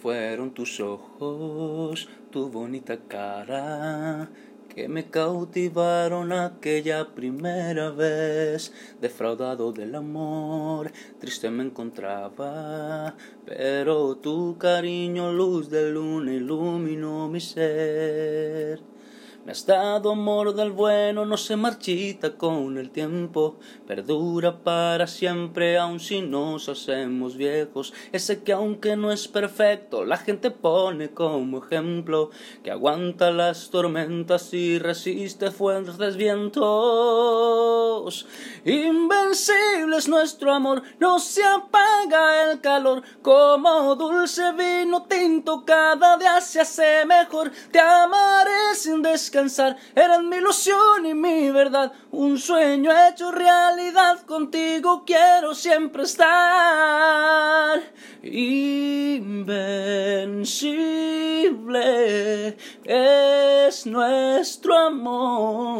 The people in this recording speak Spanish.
Fueron tus ojos, tu bonita cara, que me cautivaron aquella primera vez. Defraudado del amor, triste me encontraba, pero tu cariño, luz de luna, iluminó mi ser. Me has dado amor del bueno, no se marchita con el tiempo, perdura para siempre, aun si nos hacemos viejos. Ese que aunque no es perfecto, la gente pone como ejemplo, que aguanta las tormentas y resiste fuertes vientos. Invencible es nuestro amor, no se apaga el calor, como dulce vino tinto, cada día se hace mejor. Te amaré sin descansar eres mi ilusión y mi verdad, un sueño hecho realidad, contigo quiero siempre estar. Invencible es nuestro amor.